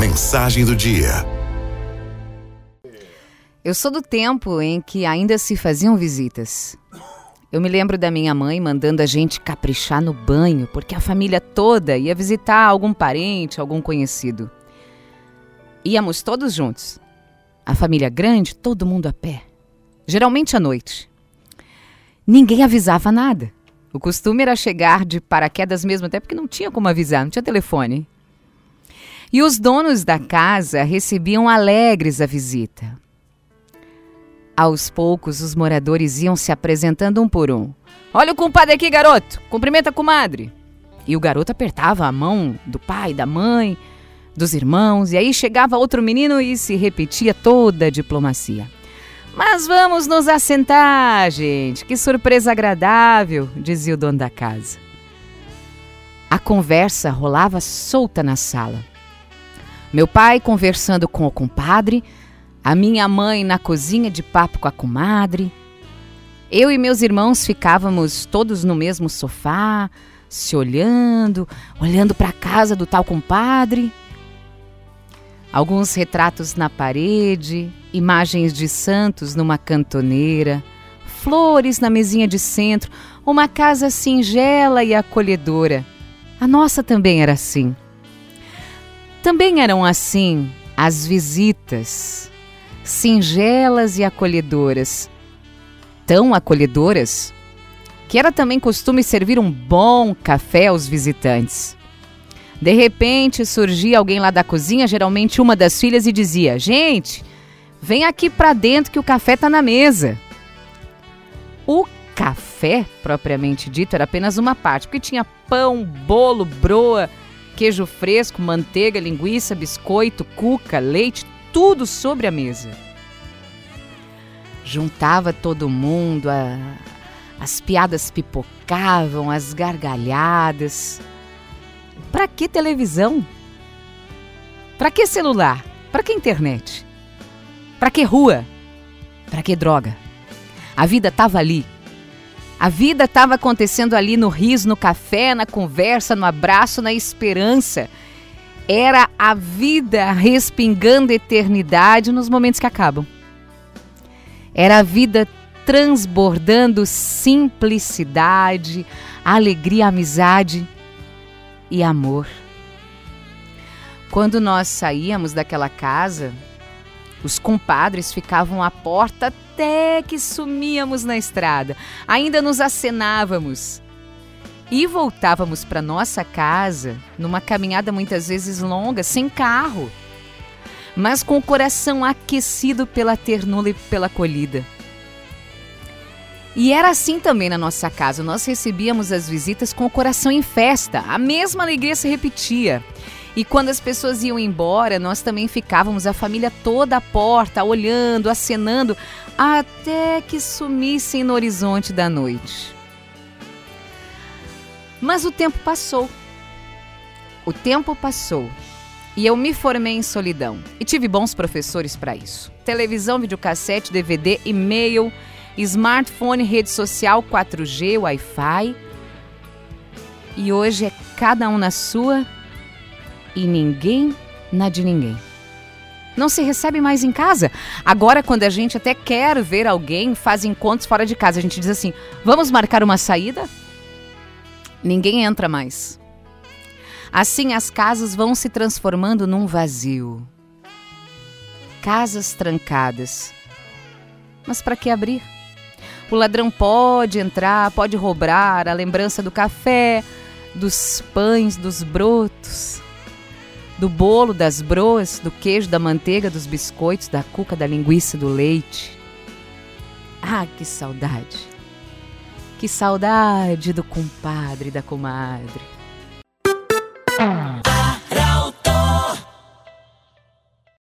Mensagem do dia. Eu sou do tempo em que ainda se faziam visitas. Eu me lembro da minha mãe mandando a gente caprichar no banho, porque a família toda ia visitar algum parente, algum conhecido. Íamos todos juntos. A família grande, todo mundo a pé. Geralmente à noite. Ninguém avisava nada. O costume era chegar de paraquedas mesmo, até porque não tinha como avisar, não tinha telefone. E os donos da casa recebiam alegres a visita. Aos poucos, os moradores iam se apresentando um por um. Olha o compadre aqui, garoto! Cumprimenta a comadre! E o garoto apertava a mão do pai, da mãe, dos irmãos, e aí chegava outro menino e se repetia toda a diplomacia. Mas vamos nos assentar, gente. Que surpresa agradável, dizia o dono da casa. A conversa rolava solta na sala. Meu pai conversando com o compadre, a minha mãe na cozinha de papo com a comadre. Eu e meus irmãos ficávamos todos no mesmo sofá, se olhando, olhando para a casa do tal compadre. Alguns retratos na parede, imagens de santos numa cantoneira, flores na mesinha de centro, uma casa singela e acolhedora. A nossa também era assim. Também eram assim as visitas, singelas e acolhedoras. Tão acolhedoras que era também costume servir um bom café aos visitantes. De repente surgia alguém lá da cozinha, geralmente uma das filhas, e dizia: Gente, vem aqui para dentro que o café está na mesa. O café, propriamente dito, era apenas uma parte, porque tinha pão, bolo, broa, queijo fresco, manteiga, linguiça, biscoito, cuca, leite, tudo sobre a mesa. Juntava todo mundo, a, as piadas pipocavam, as gargalhadas. Para que televisão? Para que celular? Para que internet? Para que rua? Para que droga? A vida estava ali. A vida estava acontecendo ali no riso, no café, na conversa, no abraço, na esperança. Era a vida respingando eternidade nos momentos que acabam. Era a vida transbordando simplicidade, alegria, amizade e amor. Quando nós saíamos daquela casa, os compadres ficavam à porta até que sumíamos na estrada. Ainda nos acenávamos. E voltávamos para nossa casa numa caminhada muitas vezes longa, sem carro, mas com o coração aquecido pela ternura e pela acolhida. E era assim também na nossa casa. Nós recebíamos as visitas com o coração em festa. A mesma alegria se repetia. E quando as pessoas iam embora, nós também ficávamos, a família toda à porta, olhando, acenando, até que sumissem no horizonte da noite. Mas o tempo passou. O tempo passou. E eu me formei em solidão. E tive bons professores para isso. Televisão, videocassete, DVD, e-mail, smartphone, rede social, 4G, Wi-Fi. E hoje é cada um na sua e ninguém na de ninguém. Não se recebe mais em casa. Agora, quando a gente até quer ver alguém, faz encontros fora de casa. A gente diz assim: vamos marcar uma saída? Ninguém entra mais. Assim, as casas vão se transformando num vazio. Casas trancadas. Mas para que abrir? O ladrão pode entrar, pode roubar a lembrança do café, dos pães, dos brotos do bolo, das broas, do queijo, da manteiga, dos biscoitos, da cuca, da linguiça, do leite. Ah, que saudade! Que saudade do compadre e da comadre.